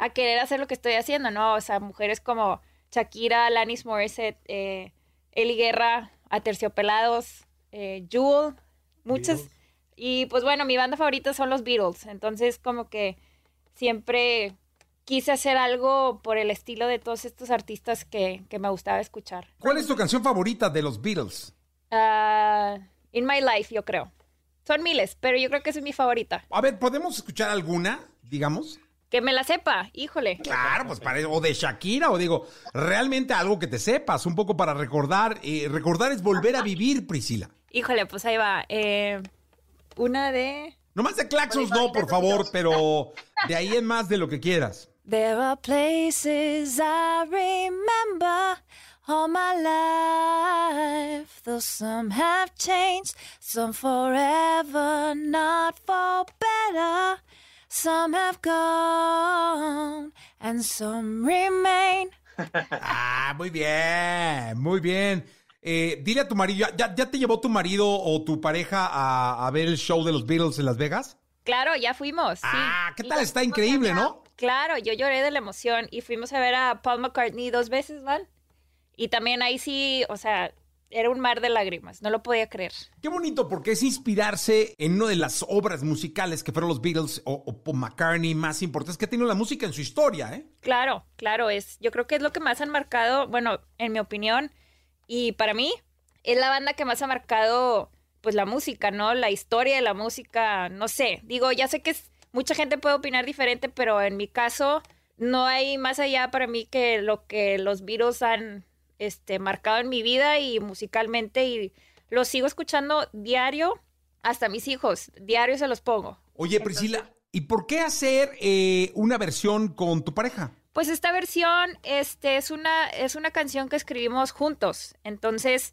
querer hacer lo que estoy haciendo, ¿no? O sea, mujeres como Shakira, Alanis Morissette, eh, Eli Guerra, Aterciopelados, eh, Jewel, muchas. Y pues bueno, mi banda favorita son los Beatles. Entonces, como que siempre quise hacer algo por el estilo de todos estos artistas que, me gustaba escuchar. ¿Cuál es tu canción favorita de los Beatles? Ah, In My Life, yo creo. Son miles, pero yo creo que es mi favorita. A ver, ¿podemos escuchar alguna, digamos? Que me la sepa, híjole. Claro, pues para o de Shakira, o digo, realmente algo que te sepas, un poco para recordar. Eh, recordar es volver a vivir, Priscila. Híjole, pues ahí va. Eh, una de. No más de Claxons, no, por favor, pero de ahí en más de lo que quieras. There are places I remember all my life, though some have changed, some forever, not for better. Some have gone and some remain. <laughs> ah, muy bien, muy bien. Eh, dile a tu marido, ¿ya, ¿ya, te llevó tu marido o tu pareja a, a, ver el show de los Beatles en Las Vegas? Claro, ya fuimos. Ah, ¿qué tal? Está increíble, ¿no? Claro, yo lloré de la emoción y fuimos a ver a Paul McCartney dos veces, ¿van? Y también ahí sí, o sea, era un mar de lágrimas, no lo podía creer. Qué bonito, porque es inspirarse en una de las obras musicales que fueron los Beatles o, Paul McCartney más importantes que ha tenido la música en su historia, ¿eh? Claro, claro, es, yo creo que es lo que más han marcado, bueno, en mi opinión, y para mí, es la banda que más ha marcado, pues, la música, ¿no? La historia de la música, no sé, digo, ya sé que es mucha gente puede opinar diferente, pero en mi caso no hay más allá para mí que lo que los virus han este, marcado en mi vida y musicalmente y los sigo escuchando diario hasta mis hijos, diario se los pongo. Oye, Priscila, ¿y por qué hacer eh, una versión con tu pareja? Pues esta versión este, es, una, es una canción que escribimos juntos. Entonces,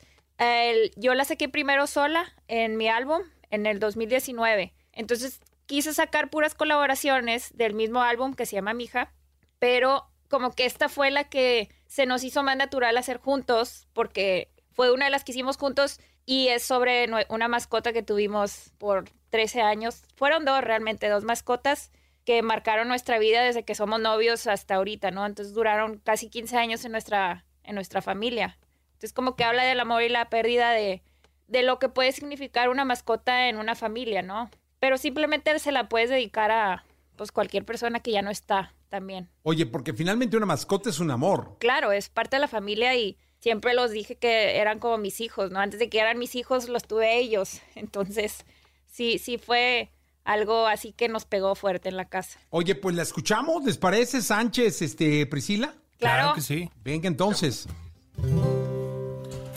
yo la saqué primero sola en mi álbum en el 2019. Entonces, quise sacar puras colaboraciones del mismo álbum que se llama Mija, pero como que esta fue la que se nos hizo más natural hacer juntos, porque fue una de las que hicimos juntos y es sobre una mascota que tuvimos por 13 años. Fueron dos realmente, dos mascotas que marcaron nuestra vida desde que somos novios hasta ahorita, ¿no? Entonces duraron casi 15 años en nuestra, en nuestra familia. Entonces como que habla del amor y la pérdida de, de lo que puede significar una mascota en una familia, ¿no? Pero simplemente se la puedes dedicar a pues cualquier persona que ya no está también. Oye, porque finalmente una mascota es un amor. Claro, es parte de la familia y siempre los dije que eran como mis hijos, ¿no? Antes de que eran mis hijos los tuve ellos. <laughs> Entonces, sí, sí fue algo así que nos pegó fuerte en la casa. Oye, pues la escuchamos, ¿les parece, Sánchez, este, Priscila? Claro. que sí. Venga entonces.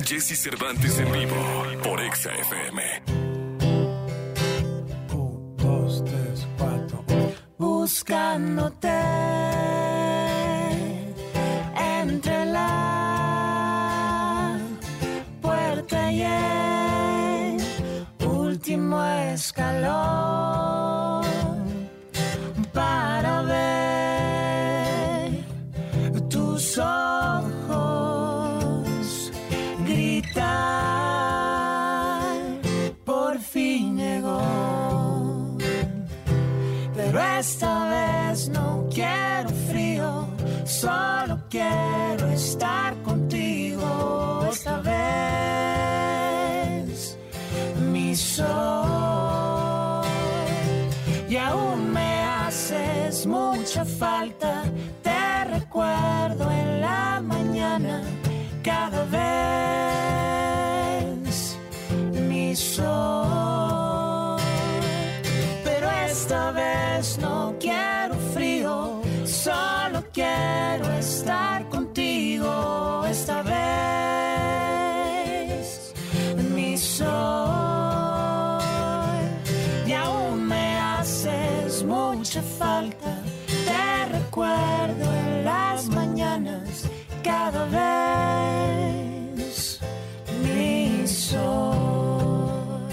Jesse Cervantes en vivo por Exa FM. Dos, tres, cuatro. Buscándote entre la puerta y el último escalón recuerdo en las mañanas cada vez mi sol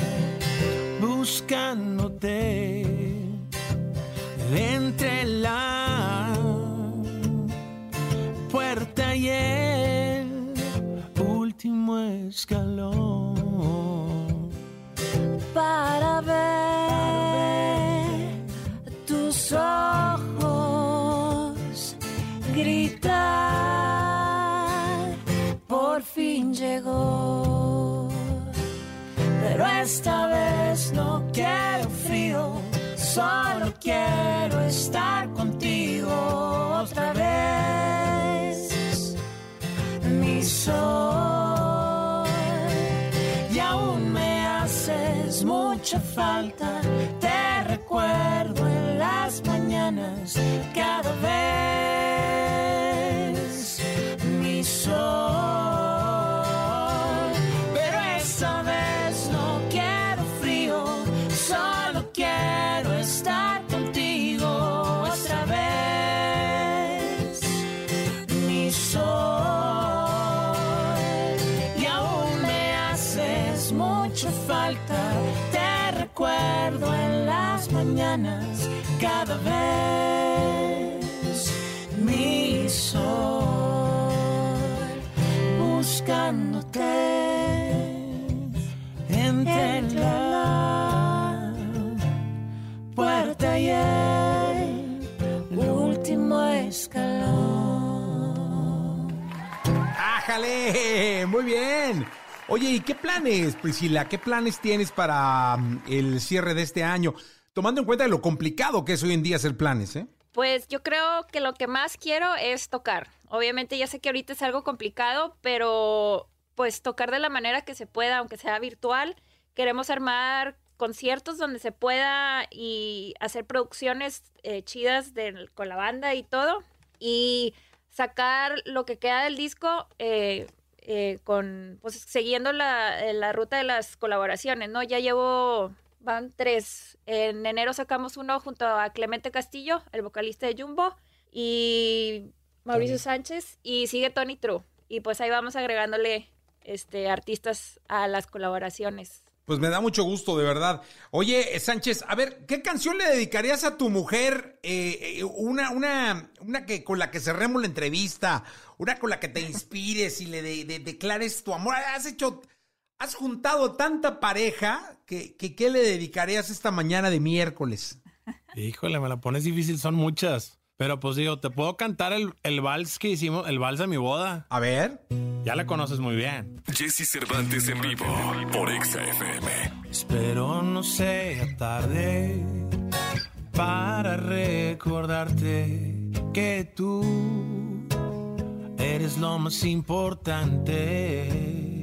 buscándote entre la puerta y el último escalón. para ver tus ojos Por fin llegó, pero esta vez no quiero frío, solo quiero estar contigo otra vez. Mi sol y aún me haces mucha falta. Te recuerdo en las mañanas cada vez. Cada vez. Mi sol buscándote entre la puerta y el último escalón. ¡Ájale! Muy bien. Oye, ¿y qué planes, Priscila? ¿Qué planes tienes para mm, el cierre de este año? Tomando en cuenta lo complicado que es hoy en día hacer planes, ¿eh? Pues yo creo que lo que más quiero es tocar. Obviamente ya sé que ahorita es algo complicado, pero pues tocar de la manera que se pueda, aunque sea virtual. Queremos armar conciertos donde se pueda y hacer producciones eh, chidas con la banda y todo. Y sacar lo que queda del disco eh, eh, con, pues siguiendo la, eh, la ruta de las colaboraciones, ¿no? Ya llevo, van tres. En enero sacamos uno junto a Clemente Castillo, el vocalista de Jumbo, y Mauricio Sánchez, y sigue Tony True. Y pues ahí vamos agregándole este, artistas a las colaboraciones. Pues me da mucho gusto, de verdad. Oye, eh, Sánchez, a ver, ¿qué canción le dedicarías a tu mujer? Eh, eh, una, una, una que con la que cerremos la entrevista, una con la que te inspires y le de- de- declares tu amor. Has hecho, has juntado tanta pareja que, que ¿qué le dedicarías esta mañana de miércoles? Híjole, me la pones difícil, son muchas. Pero pues digo, te puedo cantar el, el vals que hicimos, el vals de mi boda. A ver. Ya la conoces muy bien. Jesse Cervantes en vivo por Exa FM. Espero no sea tarde para recordarte que tú eres lo más importante.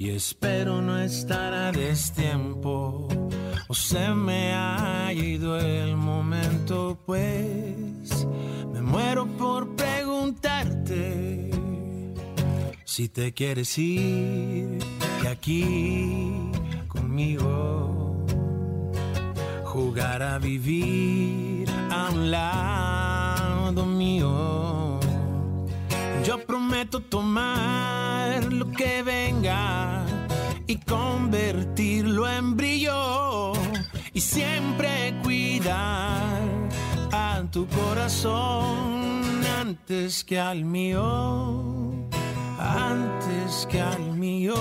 Y espero no estar a destiempo o se me haya ido el momento, pues me muero por preguntarte si te quieres ir de aquí conmigo, jugar a vivir a un lado mío. Yo prometo tomar lo que venga y convertirlo en brillo y siempre cuidar a tu corazón antes que al mío, antes que al mío.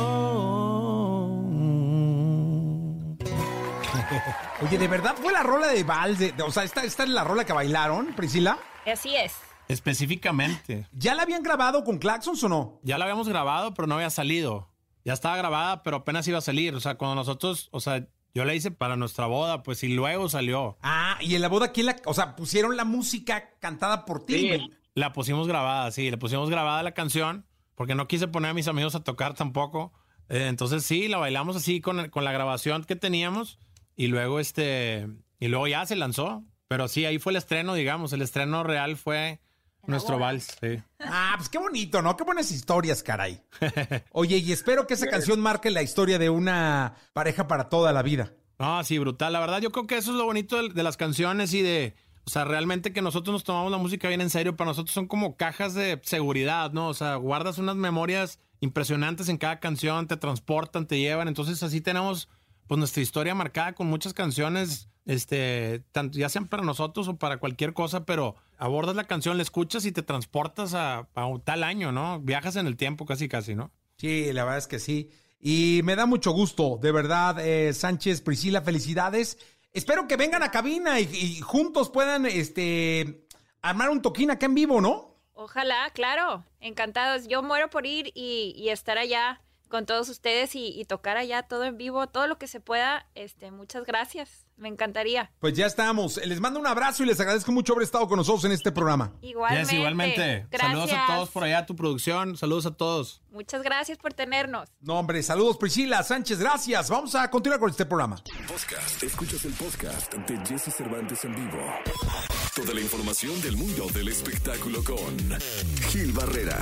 Oye, ¿de verdad fue la rola de Vals? De- de- o sea, ¿esta, ¿esta es la rola que bailaron, Priscila? Así es. Específicamente. ¿Ya la habían grabado con Claxons o no? Ya la habíamos grabado, pero no había salido. Ya estaba grabada, pero apenas iba a salir. O sea, cuando nosotros, o sea, yo la hice para nuestra boda, pues y luego salió. Ah, y en la boda, ¿quién la, o sea, pusieron la música cantada por ti? güey? La pusimos grabada, sí, le pusimos grabada la canción, porque no quise poner a mis amigos a tocar tampoco. Eh, entonces sí, la bailamos así con, con la grabación que teníamos y luego este, y luego ya se lanzó. Pero sí, ahí fue el estreno, digamos, el estreno real fue nuestro vals, sí. Ah, pues qué bonito, ¿no? Qué buenas historias, caray. <laughs> Oye, y espero que esa canción marque la historia de una pareja para toda la vida. No, sí, brutal. La verdad, yo creo que eso es lo bonito de, de las canciones y de, o sea, realmente que nosotros nos tomamos la música bien en serio. Para nosotros son como cajas de seguridad, ¿no? O sea, guardas unas memorias impresionantes en cada canción, te transportan, te llevan. Entonces, así tenemos, pues, nuestra historia marcada con muchas canciones, este, tanto, ya sean para nosotros o para cualquier cosa, pero abordas la canción, la escuchas y te transportas a, a un tal año, ¿no? Viajas en el tiempo casi, casi, ¿no? Sí, la verdad es que sí. Y me da mucho gusto, de verdad, eh, Sánchez, Priscila, felicidades. Espero que vengan a cabina y, y juntos puedan este, armar un toquín acá en vivo, ¿no? Ojalá, claro. Encantados. Yo muero por ir y, y estar allá con todos ustedes y, y tocar allá todo en vivo, todo lo que se pueda. Este, muchas gracias. Me encantaría. Pues ya estamos. Les mando un abrazo y les agradezco mucho haber estado con nosotros en este programa. Igualmente. Yes, igualmente. Saludos a todos por allá, tu producción. Saludos a todos. Muchas gracias por tenernos. No, hombre, saludos Priscila, Sánchez, gracias. Vamos a continuar con este programa. Podcast. Escuchas el podcast de Jesse Cervantes en vivo. Toda la información del mundo del espectáculo con Gil Barrera.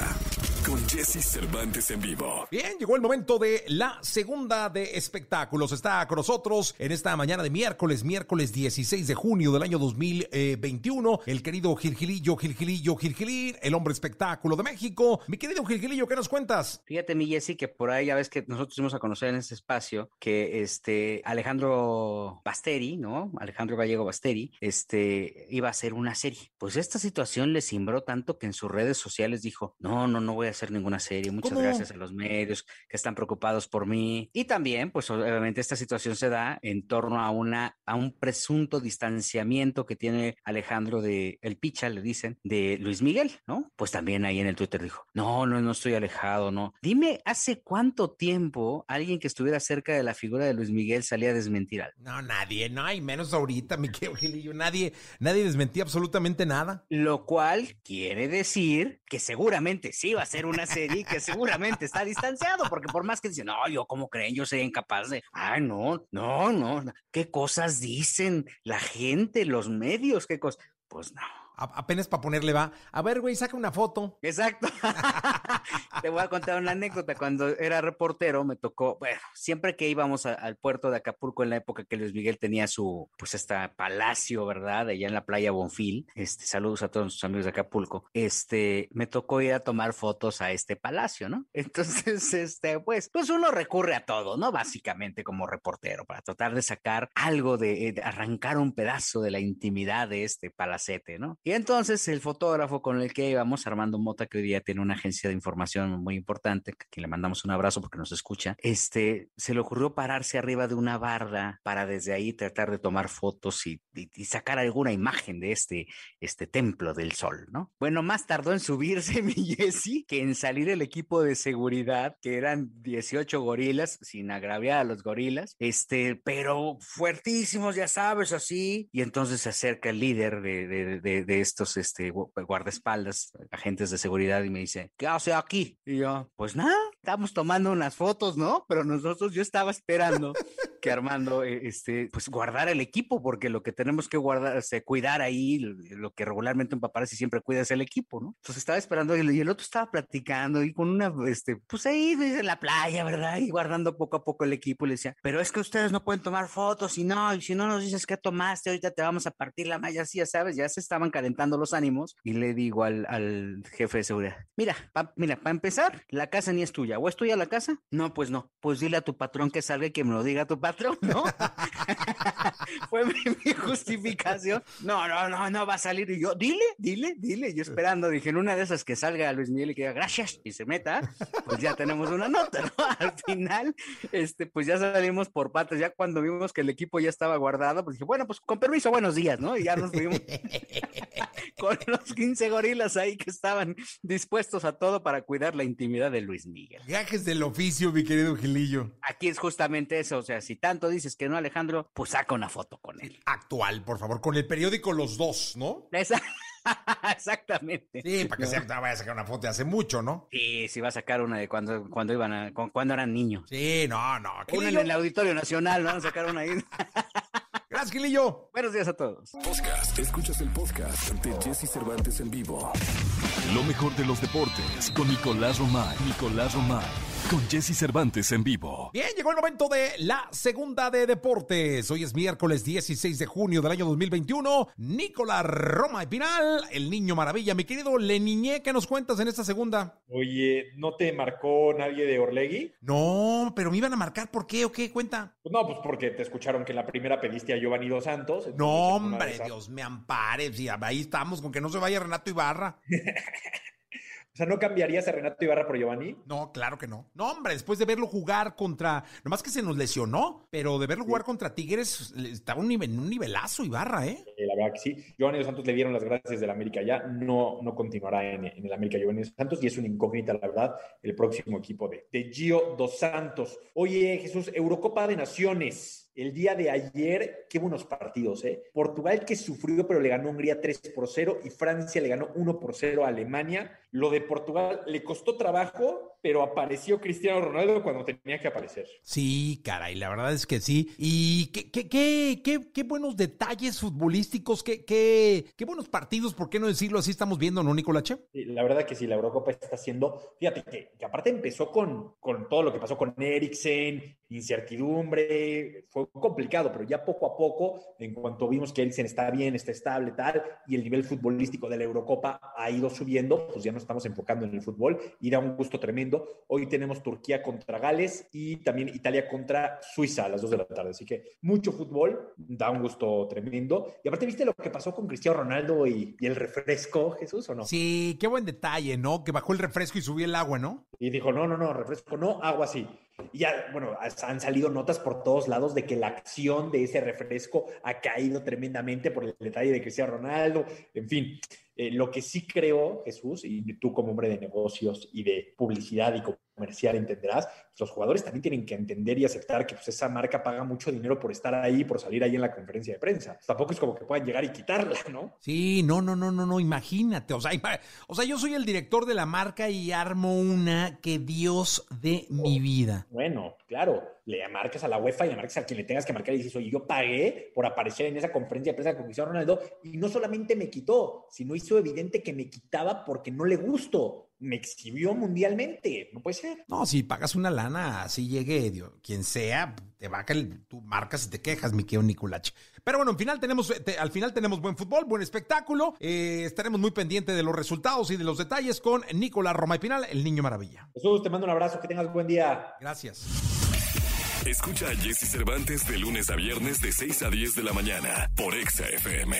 Con Jesse Cervantes en vivo. Bien, llegó el momento de la segunda de espectáculos. Está con nosotros en esta mañana de miércoles, miércoles 16 de junio del año 2021, el querido Gilgilillo, Gilgilillo, Gilgilín, el hombre espectáculo de México. Mi querido Gilgilillo, ¿qué nos cuentas? Fíjate, mi Jessy, que por ahí ya ves que nosotros dimos a conocer en este espacio que este Alejandro Basteri, ¿no? Alejandro Gallego Basteri, este iba a hacer una serie. Pues esta situación le cimbró tanto que en sus redes sociales dijo: No, no, no voy a hacer ninguna serie. Muchas ¿Cómo? gracias a los medios que están preocupados por mí. Y también, pues obviamente esta situación se da en torno a una a un presunto distanciamiento que tiene Alejandro de el Picha, le dicen, de Luis Miguel, ¿no? Pues también ahí en el Twitter dijo: No, no, no estoy alejado, no. Dime, ¿hace cuánto tiempo alguien que estuviera cerca de la figura de Luis Miguel salía a desmentir algo? No, nadie, no, y menos ahorita, <laughs> mi querido. Nadie, nadie desmentía absolutamente nada. Lo cual quiere decir que seguramente sí va a ser una serie que seguramente está distanciado, porque por más que dicen, no, yo como creen, yo sería incapaz de, no, no, no, no. ¿qué cosas dicen la gente, los medios? ¿Qué cosas? Pues no. Apenas para ponerle va. A ver, güey, saca una foto. Exacto. <laughs> Te voy a contar una anécdota. Cuando era reportero, me tocó, bueno, siempre que íbamos a- al puerto de Acapulco en la época que Luis Miguel tenía su, pues, este palacio, ¿verdad? Allá en la playa Bonfil. Este, saludos a todos nuestros amigos de Acapulco. Este, me tocó ir a tomar fotos a este palacio, ¿no? <laughs> Entonces, este, pues, pues uno recurre a todo, ¿no? Básicamente como reportero, para tratar de sacar algo de, eh, de arrancar un pedazo de la intimidad de este palacete, ¿no? Y entonces el fotógrafo con el que íbamos, Armando Mota, que hoy día tiene una agencia de información muy importante, a quien le mandamos un abrazo porque nos escucha, este, se le ocurrió pararse arriba de una barda para desde ahí tratar de tomar fotos y, sacar alguna imagen de este, este templo del sol, ¿no? Bueno, más tardó en subirse <laughs> mi Jesse que en salir el equipo de seguridad, que eran 18 gorilas, sin agraviar a los gorilas, este, pero fuertísimos, ya sabes, así. Y entonces se acerca el líder de, de- de- de estos este, gu- guardaespaldas, agentes de seguridad, y me dice, ¿qué hace aquí? Y yo, pues nada, estamos tomando unas fotos, ¿no? Pero nosotros, yo estaba esperando <laughs> que Armando, eh, este, pues guardara el equipo, porque lo que tenemos que guardar, este, cuidar ahí, lo que regularmente un paparazzi siempre cuida es el equipo, ¿no? Entonces estaba esperando y el, otro estaba platicando y con una, este, pues ahí en la playa, ¿verdad? Y guardando poco a poco el equipo y le decía, pero es que ustedes no pueden tomar fotos y no, y si no nos dices qué tomaste, ahorita te vamos a partir la malla, así ya sabes, ya se estaban calentando los ánimos y le digo al, al jefe de seguridad, mira, pa- mira, para empezar, la casa ni es tuya, ¿o es tuya la casa? No, pues no, pues dile a tu patrón que salga y que me lo diga tu patrón, ¿no? <laughs> <laughs> Fue mi, mi justificación. No, no, no, no va a salir. Y yo, dile, dile, dile. Yo esperando, dije, en una de esas que salga Luis Miguel y que diga gracias y se meta, pues ya tenemos una nota, ¿no? <laughs> Al final, este, pues ya salimos por patas. Ya cuando vimos que el equipo ya estaba guardado, pues dije, bueno, pues con permiso, buenos días, ¿no? Y ya nos fuimos <laughs> con los 15 gorilas ahí que estaban dispuestos a todo para cuidar la intimidad de Luis Miguel. Gajes del oficio, mi querido Gilillo. Aquí es justamente eso, o sea, si tanto dices que no, Alejandro, pues saca una foto con él. Actual, por favor, con el periódico Los Dos, ¿no? Esa- <laughs> Exactamente. Sí, para que No. sea, no vaya a sacar una foto de hace mucho, ¿no? Sí, sí va a sacar una de cuando, cuando iban a, cu- cuando eran niños. Sí, no, no. Una en el Auditorio Nacional, van a sacar una ahí. <laughs> Gracias, Gilillo. Buenos días a todos. Podcast. Escuchas el podcast de Jesse Cervantes en vivo. Lo mejor de los deportes con Nicolás Romay. Nicolás Romay. Con Jesse Cervantes en vivo. Bien, llegó el momento de la segunda de deportes. Hoy es miércoles 16 de junio del año 2021. Nicolás Roma y Pinal, el niño maravilla. Mi querido Leniñé, ¿qué nos cuentas en esta segunda? Oye, ¿no te marcó nadie de Orlegui? No, pero me iban a marcar. ¿Por qué o qué? Cuenta. Pues no, pues porque te escucharon que en la primera pediste a Giovanni Dos Santos. No, de hombre, esas- Dios me ampare. Sí, ahí estamos con que no se vaya Renato Ibarra. <laughs> O sea, ¿no cambiarías a Renato Ibarra por Giovanni? No, claro que no. No, hombre, después de verlo jugar contra. Nomás que se nos lesionó, pero de verlo jugar contra Tigres, estaba un, nivel, un nivelazo Ibarra, ¿eh? Eh, la verdad que sí. Giovanni Dos Santos le dieron las gracias del América ya. No, no continuará en, en el América Giovanni Dos Santos y es una incógnita, la verdad, el próximo equipo de, de Gio Dos Santos. Oye, Jesús, Eurocopa de Naciones. El día de ayer, qué buenos partidos, ¿eh? Portugal que sufrió, pero le ganó Hungría 3 por 0 y Francia le ganó 1 por 0 a Alemania. Lo de Portugal le costó trabajo, pero apareció Cristiano Ronaldo cuando tenía que aparecer. Sí, caray, la verdad es que sí. Y qué, qué, qué, qué, qué buenos detalles futbolísticos, qué, qué, qué buenos partidos, ¿por qué no decirlo así? Estamos viendo, ¿no, Nicolache? Sí, La verdad que sí, la Eurocopa está haciendo, fíjate que, que aparte empezó con, con todo lo que pasó con Eriksen, incertidumbre, fue complicado, pero ya poco a poco, en cuanto vimos que Eriksen está bien, está estable, tal, y el nivel futbolístico de la Eurocopa ha ido subiendo, pues ya nos estamos enfocando en el fútbol y da un gusto tremendo. Hoy tenemos Turquía contra Gales y también Italia contra Suiza a las 2 de la tarde, así que mucho fútbol, da un gusto tremendo. Y aparte, ¿viste lo que pasó con Cristiano Ronaldo y, y el refresco, Jesús, o no? Sí, qué buen detalle, ¿no? Que bajó el refresco y subió el agua, ¿no? Y dijo, no, no, no, refresco no, agua sí. Y ya, bueno, han salido notas por todos lados de que la acción de ese refresco ha caído tremendamente por el detalle de Cristiano Ronaldo. En fin, eh, lo que sí creo, Jesús, y tú como hombre de negocios y de publicidad y comercial entenderás, pues los jugadores también tienen que entender y aceptar que pues, esa marca paga mucho dinero por estar ahí, por salir ahí en la conferencia de prensa. Tampoco es como que puedan llegar y quitarla, ¿no? Sí, no, no, no, no, no, imagínate. O sea, ima- o sea, yo soy el director de la marca y armo una que Dios de mi vida. Bueno, claro, le marcas a la UEFA y le marcas a quien le tengas que marcar y dices, oye, yo pagué por aparecer en esa conferencia de prensa con Cristiano Ronaldo y no solamente me quitó, sino hizo evidente que me quitaba porque no le gustó. Me exhibió mundialmente. No puede ser. No, si pagas una lana, así llegue Dios, quien sea, te va a caer, tú marcas y te quejas, mi querido Nicolache. Pero bueno, al final tenemos, te- al final tenemos buen fútbol, buen espectáculo. Eh, estaremos muy pendientes de los resultados y de los detalles con Nicolás Roma y Pinal, el niño maravilla. Jesús, te mando un abrazo, que tengas buen día. Gracias. Escucha a Jesse Cervantes de lunes a viernes de 6 a 10 de la mañana por Exa FM.